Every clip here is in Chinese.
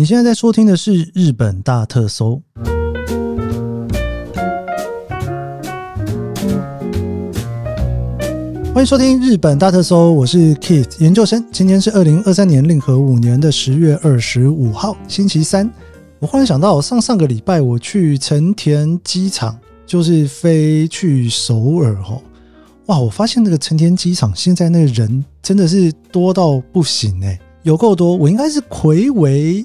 你现在在收听的是日本大特搜，欢迎收听日本大特搜，我是 Keith 研究生。今天是二零二三年令和五年的十月二十五号，星期三。我忽然想到，上上个礼拜我去成田机场，就是飞去首尔吼，哇！我发现那个成田机场现在那个人真的是多到不行哎，有够多。我应该是睽违。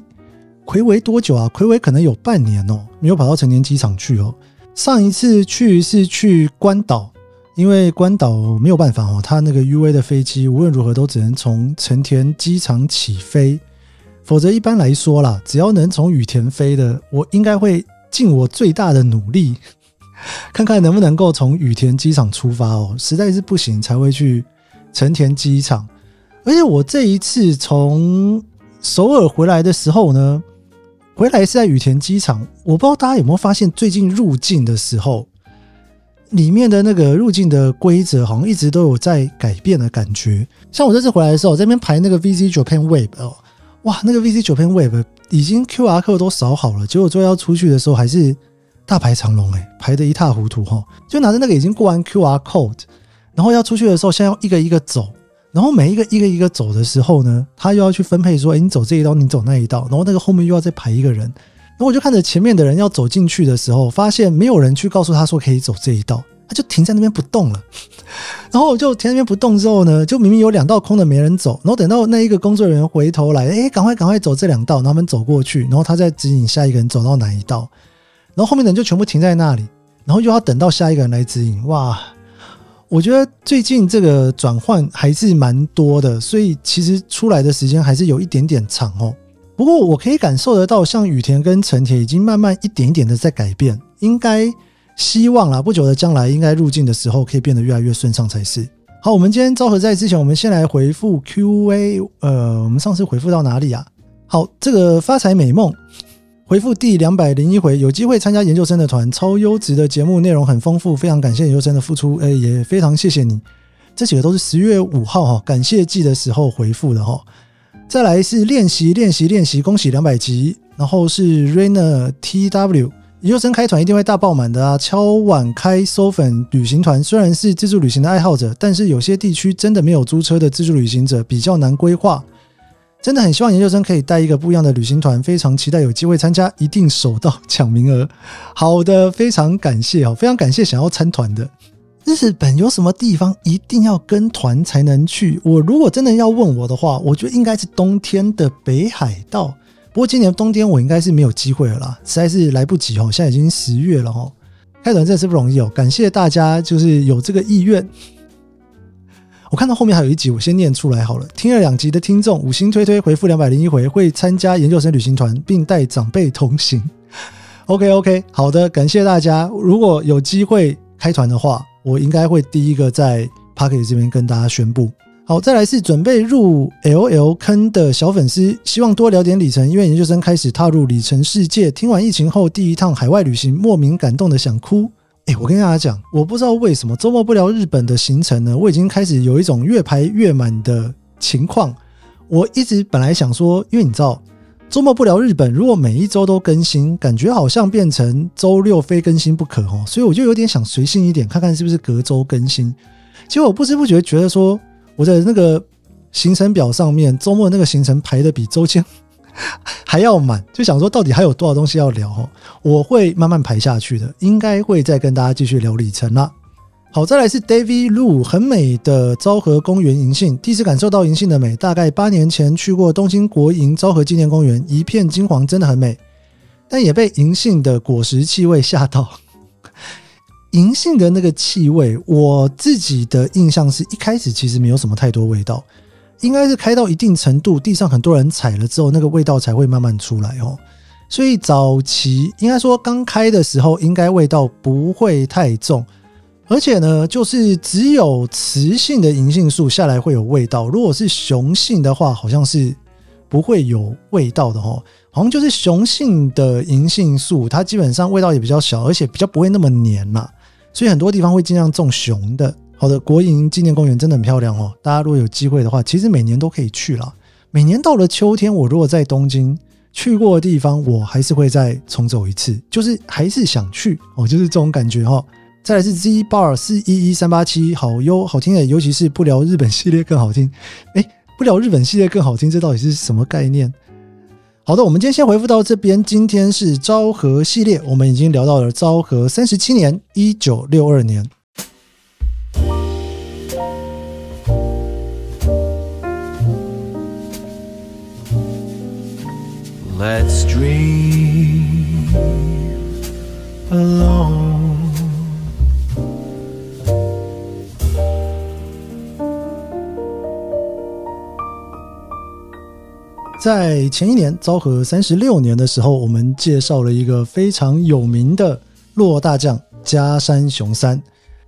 睽违多久啊？睽违可能有半年哦，没有跑到成田机场去哦。上一次去是去关岛，因为关岛没有办法哦，它那个 UA 的飞机无论如何都只能从成田机场起飞，否则一般来说啦，只要能从羽田飞的，我应该会尽我最大的努力，看看能不能够从羽田机场出发哦。实在是不行才会去成田机场。而且我这一次从首尔回来的时候呢。回来是在羽田机场，我不知道大家有没有发现，最近入境的时候，里面的那个入境的规则好像一直都有在改变的感觉。像我这次回来的时候，这边排那个 VC Japan Web 哦，哇，那个 VC Japan Web 已经 QR code 都扫好了，结果最后要出去的时候还是大排长龙哎，排得一塌糊涂哈，就拿着那个已经过完 QR code，然后要出去的时候，现在要一个一个走。然后每一个一个一个走的时候呢，他又要去分配说，哎，你走这一道，你走那一道，然后那个后面又要再排一个人。然后我就看着前面的人要走进去的时候，发现没有人去告诉他说可以走这一道，他就停在那边不动了。然后我就停在那边不动之后呢，就明明有两道空的没人走。然后等到那一个工作人员回头来，哎，赶快赶快走这两道，然后他们走过去，然后他再指引下一个人走到哪一道。然后后面的人就全部停在那里，然后又要等到下一个人来指引。哇！我觉得最近这个转换还是蛮多的，所以其实出来的时间还是有一点点长哦。不过我可以感受得到，像羽田跟成田已经慢慢一点一点的在改变，应该希望啦，不久的将来应该入境的时候可以变得越来越顺畅才是。好，我们今天昭和在之前，我们先来回复 Q&A。呃，我们上次回复到哪里啊？好，这个发财美梦。回复第两百零一回，有机会参加研究生的团，超优质的节目内容很丰富，非常感谢研究生的付出，哎，也非常谢谢你。这几个都是十月五号哈，感谢季的时候回复的哈。再来是练习练习练习，恭喜两百集。然后是 Rainer TW，研究生开团一定会大爆满的啊！敲碗开搜粉旅行团，虽然是自助旅行的爱好者，但是有些地区真的没有租车的自助旅行者，比较难规划。真的很希望研究生可以带一个不一样的旅行团，非常期待有机会参加，一定手到抢名额。好的，非常感谢哦，非常感谢想要参团的。日本有什么地方一定要跟团才能去？我如果真的要问我的话，我觉得应该是冬天的北海道。不过今年冬天我应该是没有机会了啦，实在是来不及哦。现在已经十月了哦，开团真的是不容易哦。感谢大家，就是有这个意愿。我看到后面还有一集，我先念出来好了。听了两集的听众，五星推推回复两百零一回，会参加研究生旅行团，并带长辈同行。OK OK，好的，感谢大家。如果有机会开团的话，我应该会第一个在 Pocket 这边跟大家宣布。好，再来是准备入 LL 坑的小粉丝，希望多聊点里程，因为研究生开始踏入里程世界。听完疫情后第一趟海外旅行，莫名感动的想哭。哎、我跟大家讲，我不知道为什么周末不聊日本的行程呢？我已经开始有一种越排越满的情况。我一直本来想说，因为你知道，周末不聊日本，如果每一周都更新，感觉好像变成周六非更新不可哦。所以我就有点想随性一点，看看是不是隔周更新。结果不知不觉觉得说，我的那个行程表上面周末那个行程排的比周间。还要满，就想说到底还有多少东西要聊？我会慢慢排下去的，应该会再跟大家继续聊里程啦。好，再来是 David Lu，很美的昭和公园银杏，第一次感受到银杏的美。大概八年前去过东京国营昭和纪念公园，一片金黄，真的很美，但也被银杏的果实气味吓到。银杏的那个气味，我自己的印象是一开始其实没有什么太多味道。应该是开到一定程度，地上很多人踩了之后，那个味道才会慢慢出来哦。所以早期应该说刚开的时候，应该味道不会太重。而且呢，就是只有雌性的银杏树下来会有味道，如果是雄性的话，好像是不会有味道的哦。好像就是雄性的银杏树，它基本上味道也比较小，而且比较不会那么黏嘛。所以很多地方会尽量种雄的。好的，国营纪念公园真的很漂亮哦！大家如果有机会的话，其实每年都可以去啦。每年到了秋天，我如果在东京，去过的地方，我还是会再重走一次，就是还是想去哦，就是这种感觉哈。再来是 Z Bar 四一一三八七，好优好听的，尤其是不聊日本系列更好听。哎，不聊日本系列更好听，这到底是什么概念？好的，我们今天先回复到这边。今天是昭和系列，我们已经聊到了昭和三十七年，一九六二年。Let's dream alone. 在前一年昭和三十六年的时候，我们介绍了一个非常有名的落大将家山雄三。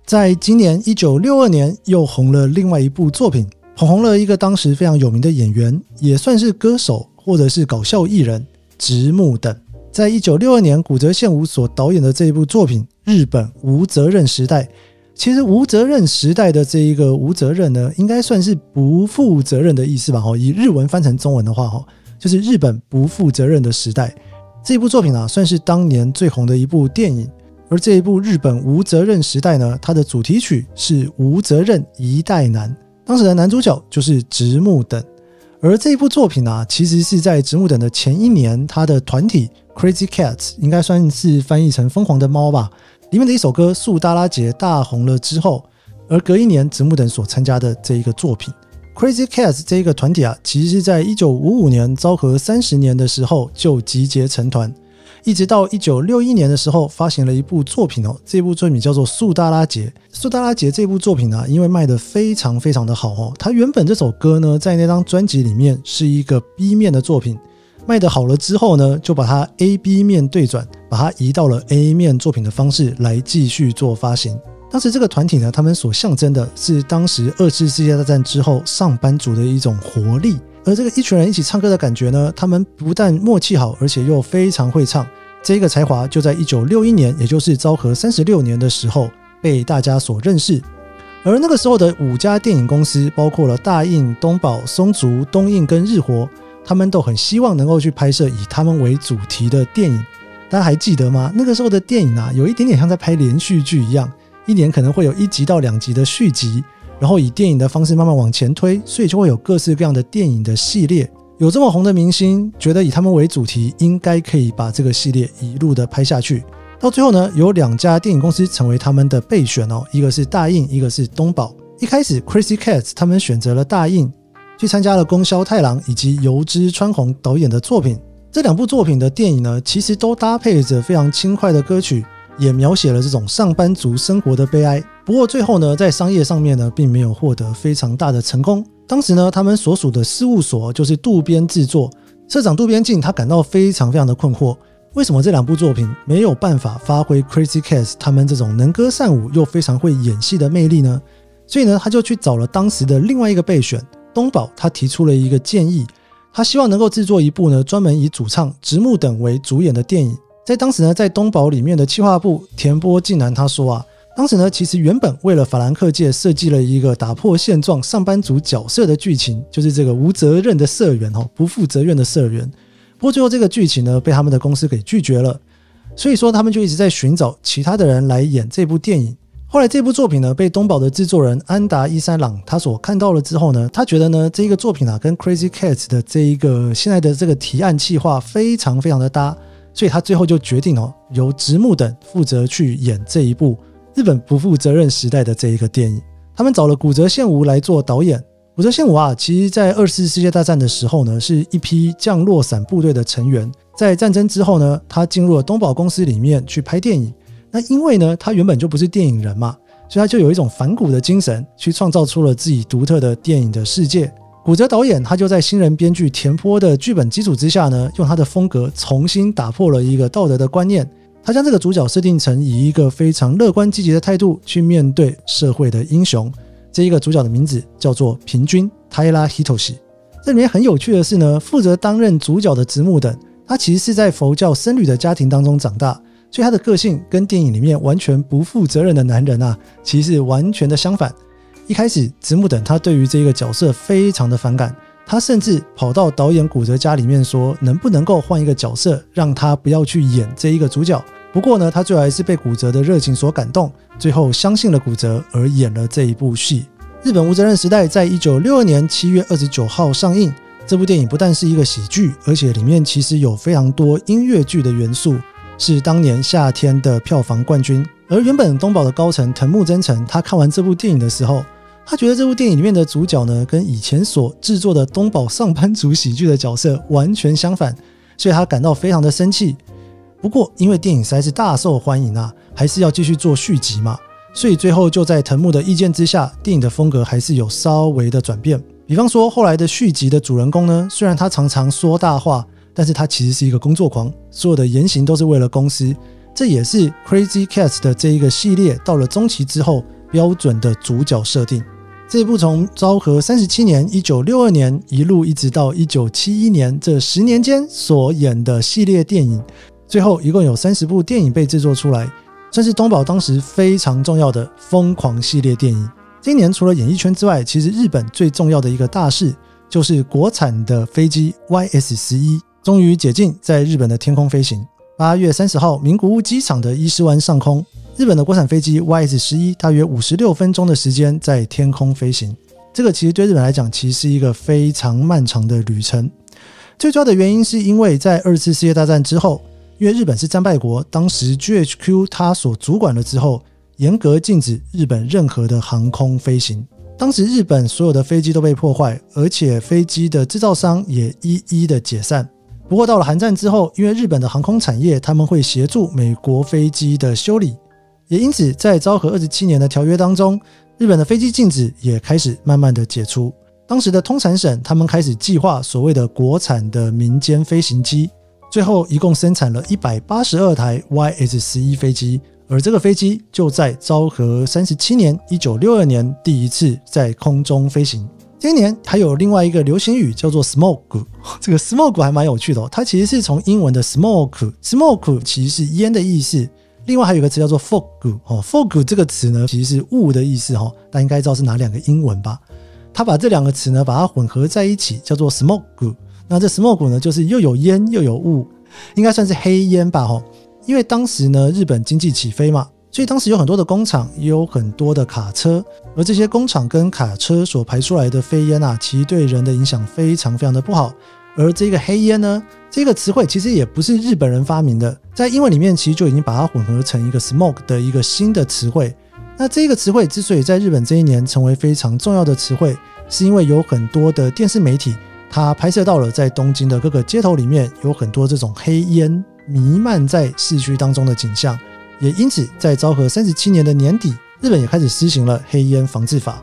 在今年一九六二年，又红了另外一部作品，捧红了一个当时非常有名的演员，也算是歌手。或者是搞笑艺人直木等，在一九六二年古泽宪吾所导演的这一部作品《日本无责任时代》，其实“无责任时代”的这一个“无责任”呢，应该算是不负责任的意思吧？哈，以日文翻成中文的话，哈，就是日本不负责任的时代。这部作品啊，算是当年最红的一部电影。而这一部《日本无责任时代》呢，它的主题曲是《无责任一代男》，当时的男主角就是直木等。而这一部作品呢，其实是在植木等的前一年，他的团体 Crazy Cats 应该算是翻译成疯狂的猫吧，里面的一首歌《速达拉杰》大红了之后，而隔一年植木等所参加的这一个作品 Crazy Cats 这一个团体啊，其实是在一九五五年昭和三十年的时候就集结成团。一直到一九六一年的时候，发行了一部作品哦，这部作品叫做《苏达拉杰》。《苏达拉杰》这部作品呢，因为卖得非常非常的好哦，它原本这首歌呢，在那张专辑里面是一个 B 面的作品，卖得好了之后呢，就把它 A B 面对转，把它移到了 A 面作品的方式来继续做发行。当时这个团体呢，他们所象征的是当时二次世界大战之后上班族的一种活力。而这个一群人一起唱歌的感觉呢，他们不但默契好，而且又非常会唱。这个才华就在一九六一年，也就是昭和三十六年的时候被大家所认识。而那个时候的五家电影公司，包括了大映、东宝、松竹、东映跟日活，他们都很希望能够去拍摄以他们为主题的电影。大家还记得吗？那个时候的电影啊，有一点点像在拍连续剧一样，一年可能会有一集到两集的续集。然后以电影的方式慢慢往前推，所以就会有各式各样的电影的系列。有这么红的明星，觉得以他们为主题，应该可以把这个系列一路的拍下去。到最后呢，有两家电影公司成为他们的备选哦，一个是大映，一个是东宝。一开始，Crazy Cats 他们选择了大映，去参加了宫萧太郎以及油知川弘导演的作品。这两部作品的电影呢，其实都搭配着非常轻快的歌曲。也描写了这种上班族生活的悲哀。不过最后呢，在商业上面呢，并没有获得非常大的成功。当时呢，他们所属的事务所就是渡边制作，社长渡边静他感到非常非常的困惑，为什么这两部作品没有办法发挥 Crazy Cats 他们这种能歌善舞又非常会演戏的魅力呢？所以呢，他就去找了当时的另外一个备选东宝，他提出了一个建议，他希望能够制作一部呢，专门以主唱直木等为主演的电影。在当时呢，在东宝里面的企划部田波晋男他说啊，当时呢，其实原本为了法兰克界设计了一个打破现状上班族角色的剧情，就是这个无责任的社员哦，不负责任的社员。不过最后这个剧情呢，被他们的公司给拒绝了，所以说他们就一直在寻找其他的人来演这部电影。后来这部作品呢，被东宝的制作人安达一三郎他所看到了之后呢，他觉得呢，这一个作品啊，跟 Crazy Cats 的这一个现在的这个提案企划非常非常的搭。所以他最后就决定哦，由直木等负责去演这一部日本不负责任时代的这一个电影。他们找了古泽宪吾来做导演。古泽宪吾啊，其实在二次世界大战的时候呢，是一批降落伞部队的成员。在战争之后呢，他进入了东宝公司里面去拍电影。那因为呢，他原本就不是电影人嘛，所以他就有一种反骨的精神，去创造出了自己独特的电影的世界。古泽导演他就在新人编剧田波的剧本基础之下呢，用他的风格重新打破了一个道德的观念。他将这个主角设定成以一个非常乐观积极的态度去面对社会的英雄。这一个主角的名字叫做平君 Taira Hitoshi。这里面很有趣的是呢，负责担任主角的直木等，他其实是在佛教僧侣的家庭当中长大，所以他的个性跟电影里面完全不负责任的男人啊，其实是完全的相反。一开始，直木等他对于这个角色非常的反感，他甚至跑到导演古泽家里面说，能不能够换一个角色，让他不要去演这一个主角。不过呢，他最后还是被古泽的热情所感动，最后相信了古泽而演了这一部戏。日本无责任时代在一九六二年七月二十九号上映。这部电影不但是一个喜剧，而且里面其实有非常多音乐剧的元素，是当年夏天的票房冠军。而原本东宝的高层藤木真澄，他看完这部电影的时候，他觉得这部电影里面的主角呢，跟以前所制作的东宝上班族喜剧的角色完全相反，所以他感到非常的生气。不过因为电影实在是大受欢迎啊，还是要继续做续集嘛，所以最后就在藤木的意见之下，电影的风格还是有稍微的转变。比方说，后来的续集的主人公呢，虽然他常常说大话，但是他其实是一个工作狂，所有的言行都是为了公司。这也是 Crazy Cats 的这一个系列到了中期之后标准的主角设定。这部从昭和三十七年（一九六二年）一路一直到一九七一年这十年间所演的系列电影，最后一共有三十部电影被制作出来，算是东宝当时非常重要的疯狂系列电影。今年除了演艺圈之外，其实日本最重要的一个大事就是国产的飞机 YS 十一终于解禁，在日本的天空飞行。八月三十号，名古屋机场的伊势湾上空，日本的国产飞机 YS 十一大约五十六分钟的时间在天空飞行。这个其实对日本来讲，其实是一个非常漫长的旅程。最主要的原因是因为在二次世界大战之后，因为日本是战败国，当时 GHQ 它所主管了之后。严格禁止日本任何的航空飞行。当时日本所有的飞机都被破坏，而且飞机的制造商也一一的解散。不过到了韩战之后，因为日本的航空产业他们会协助美国飞机的修理，也因此在昭和二十七年的条约当中，日本的飞机禁止也开始慢慢的解除。当时的通产省他们开始计划所谓的国产的民间飞行机，最后一共生产了一百八十二台 YS 十一飞机。而这个飞机就在昭和三十七年（一九六二年）第一次在空中飞行。今年还有另外一个流行语叫做 “smoke”，这个 “smoke” 还蛮有趣的哦。它其实是从英文的 “smoke”，“smoke” 其实是烟的意思。另外还有一个词叫做 “fog” 哦，“fog” 这个词呢其实是雾的意思哈。大家应该知道是哪两个英文吧？它把这两个词呢把它混合在一起，叫做 “smoke”。那这 “smoke” 呢就是又有烟又有雾，应该算是黑烟吧？哈。因为当时呢，日本经济起飞嘛，所以当时有很多的工厂，也有很多的卡车，而这些工厂跟卡车所排出来的废烟啊，其实对人的影响非常非常的不好。而这个黑烟呢，这个词汇其实也不是日本人发明的，在英文里面其实就已经把它混合成一个 smoke 的一个新的词汇。那这个词汇之所以在日本这一年成为非常重要的词汇，是因为有很多的电视媒体，它拍摄到了在东京的各个街头里面有很多这种黑烟。弥漫在市区当中的景象，也因此在昭和三十七年的年底，日本也开始施行了黑烟防治法。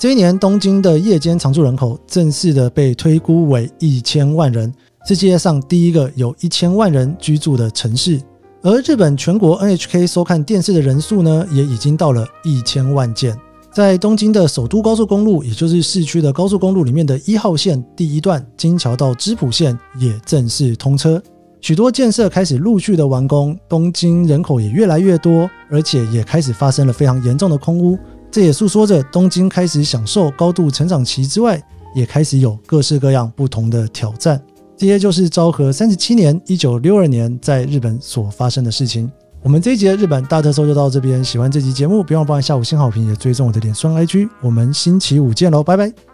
这一年，东京的夜间常住人口正式的被推估为一千万人，是世界上第一个有一千万人居住的城市。而日本全国 NHK 收看电视的人数呢，也已经到了一千万件。在东京的首都高速公路，也就是市区的高速公路里面的一号线第一段金桥到芝浦线也正式通车。许多建设开始陆续的完工，东京人口也越来越多，而且也开始发生了非常严重的空屋。这也诉说着东京开始享受高度成长期之外，也开始有各式各样不同的挑战。这些就是昭和三十七年（一九六二年）在日本所发生的事情。我们这一节日本大特搜就到这边。喜欢这集节目，别忘帮我下五星好评，也追踪我的脸书 IG。我们星期五见喽，拜拜。